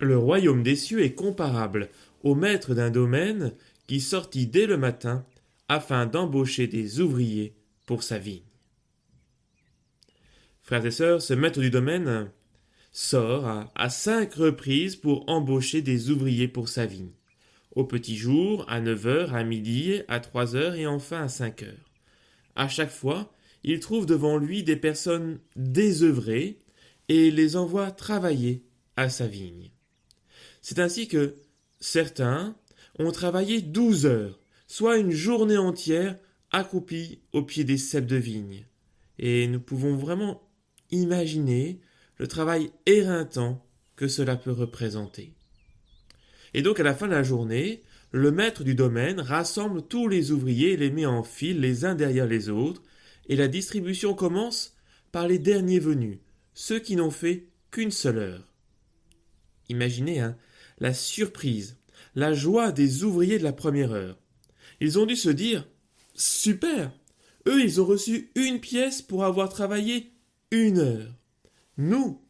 Le royaume des cieux est comparable au maître d'un domaine qui sortit dès le matin afin d'embaucher des ouvriers pour sa vigne. Frères et sœurs, ce maître du domaine sort à, cinq reprises pour embaucher des ouvriers pour sa vigne. Au petit jour, à neuf heures, à midi, à trois heures et enfin à cinq heures. À chaque fois, il trouve devant lui des personnes désœuvrées et les envoie travailler à sa vigne. C'est ainsi que certains ont travaillé douze heures, soit une journée entière accroupis au pied des cèpes de vigne. Et nous pouvons vraiment imaginer le travail éreintant que cela peut représenter. Et donc à la fin de la journée, le maître du domaine rassemble tous les ouvriers et les met en file les uns derrière les autres, et la distribution commence par les derniers venus, ceux qui n'ont fait qu'une seule heure. Imaginez hein, la surprise, la joie des ouvriers de la première heure. Ils ont dû se dire Super Eux, ils ont reçu une pièce pour avoir travaillé une heure. Nous,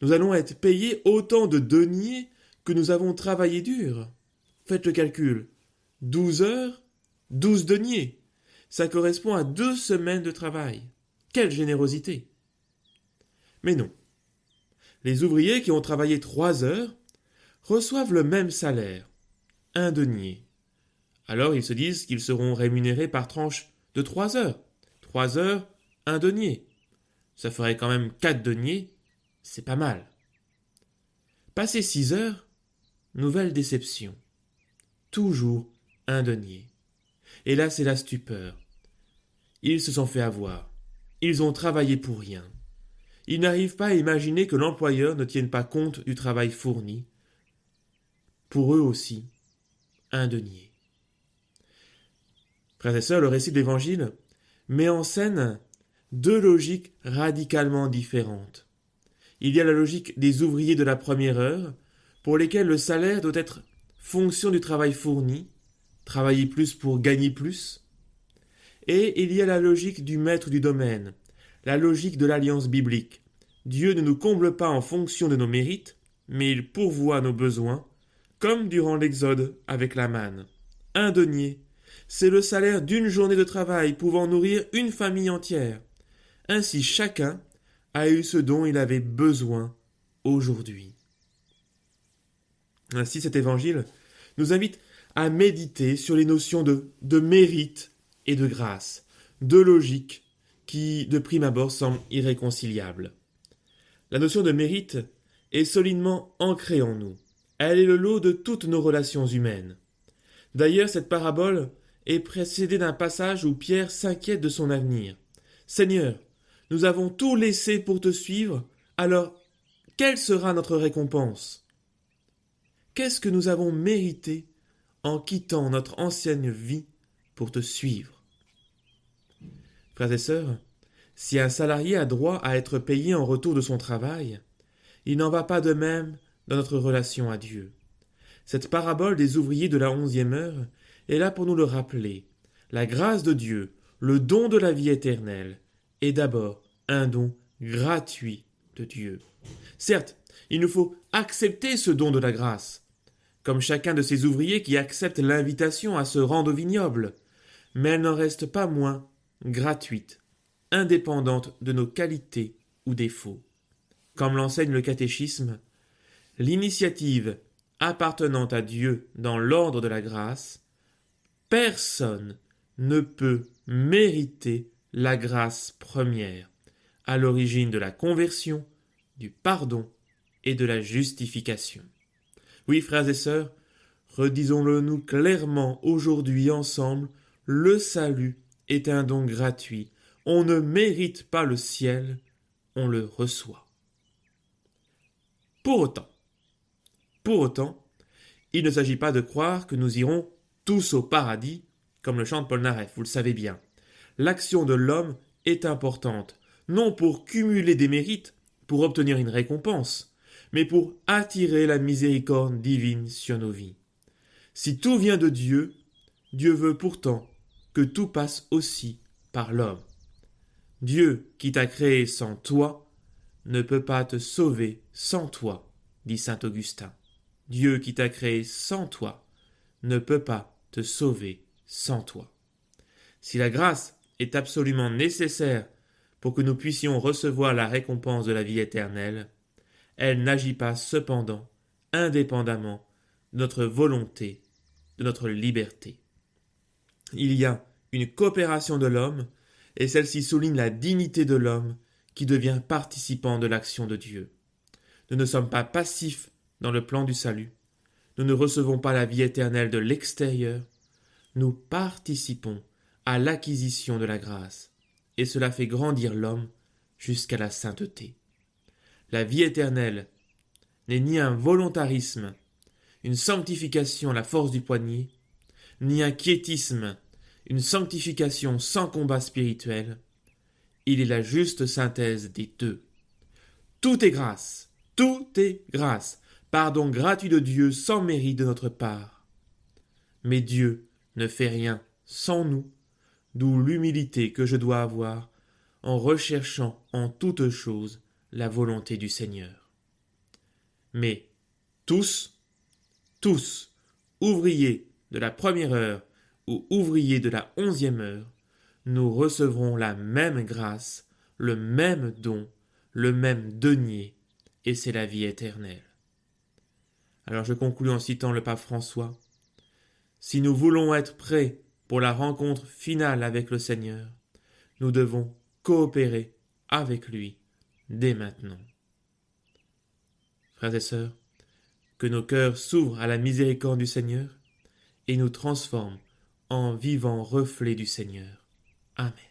nous allons être payés autant de deniers que nous avons travaillé dur. Faites le calcul. Douze heures, douze deniers. Ça correspond à deux semaines de travail. Quelle générosité. Mais non. Les ouvriers qui ont travaillé trois heures reçoivent le même salaire, un denier. Alors ils se disent qu'ils seront rémunérés par tranche de trois heures. Trois heures, un denier. Ça ferait quand même quatre deniers, c'est pas mal. Passé six heures, nouvelle déception. Toujours un denier. Et là, c'est la stupeur. Ils se sont fait avoir. Ils ont travaillé pour rien. Ils n'arrivent pas à imaginer que l'employeur ne tienne pas compte du travail fourni. Pour eux aussi, un denier. Frères le récit de l'Évangile met en scène deux logiques radicalement différentes. Il y a la logique des ouvriers de la première heure, pour lesquels le salaire doit être fonction du travail fourni, travailler plus pour gagner plus. Et il y a la logique du maître du domaine, la logique de l'alliance biblique. Dieu ne nous comble pas en fonction de nos mérites, mais il pourvoit nos besoins, comme durant l'Exode avec la manne. Un denier, c'est le salaire d'une journée de travail pouvant nourrir une famille entière. Ainsi chacun a eu ce dont il avait besoin aujourd'hui. Ainsi cet évangile nous invite à méditer sur les notions de, mérite et de grâce, de logique qui, de prime abord, semblent irréconciliables. La notion de mérite est solidement ancrée en nous. Elle est le lot de toutes nos relations humaines. D'ailleurs, cette parabole est précédée d'un passage où Pierre s'inquiète de son avenir. Seigneur, nous avons tout laissé pour te suivre, alors quelle sera notre récompense? Qu'est-ce que nous avons mérité en quittant notre ancienne vie pour te suivre? Frères et sœurs, si un salarié a droit à être payé en retour de son travail, il n'en va pas de même dans notre relation à Dieu. Cette parabole des ouvriers de la onzième heure est là pour nous le rappeler. La grâce de Dieu, le don de la vie éternelle, est d'abord un don gratuit de Dieu. Certes, il nous faut accepter ce don de la grâce, comme chacun de ces ouvriers qui acceptent l'invitation à se rendre au vignoble, mais elle n'en reste pas moins gratuite, indépendante de nos qualités ou défauts. Comme l'enseigne le catéchisme, l'initiative appartenant à Dieu dans l'ordre de la grâce, personne ne peut mériter la grâce première, à l'origine de la conversion, du pardon et de la justification. Oui, frères et sœurs, redisons-le nous clairement aujourd'hui ensemble, le salut est un don gratuit. On ne mérite pas le ciel, on le reçoit. Pour autant, pour autant, il ne s'agit pas de croire que nous irons tous au paradis, comme le chante Paul Naref, vous le savez bien. L'action de l'homme est importante, non pour cumuler des mérites, pour obtenir une récompense, mais pour attirer la miséricorde divine sur nos vies. Si tout vient de Dieu, Dieu veut pourtant que tout passe aussi par l'homme. Dieu qui t'a créé sans toi ne peut pas te sauver sans toi, dit saint Augustin. Dieu qui t'a créé sans toi, ne peut pas te sauver sans toi. Si la grâce est absolument nécessaire pour que nous puissions recevoir la récompense de la vie éternelle, elle n'agit pas cependant indépendamment de notre volonté, de notre liberté. Il y a une coopération de l'homme, et celle-ci souligne la dignité de l'homme qui devient participant de l'action de Dieu. Nous ne sommes pas passifs dans le plan du salut. Nous ne recevons pas la vie éternelle de l'extérieur. Nous participons à l'acquisition de la grâce, et cela fait grandir l'homme jusqu'à la sainteté. La vie éternelle n'est ni un volontarisme, une sanctification à la force du poignet, ni un quiétisme, une sanctification sans combat spirituel. Il est la juste synthèse des deux. Tout est grâce, tout est grâce, pardon gratuit de Dieu sans mérite de notre part. Mais Dieu ne fait rien sans nous, d'où l'humilité que je dois avoir en recherchant en toutes choses la volonté du Seigneur. Mais tous, tous, ouvriers de la première heure ou ouvriers de la onzième heure, nous recevrons la même grâce, le même don, le même denier, et c'est la vie éternelle. Alors je conclus en citant le pape François. Si nous voulons être prêts pour la rencontre finale avec le Seigneur, nous devons coopérer avec lui dès maintenant. Frères et sœurs, que nos cœurs s'ouvrent à la miséricorde du Seigneur et nous transforment en vivants reflets du Seigneur. Amen.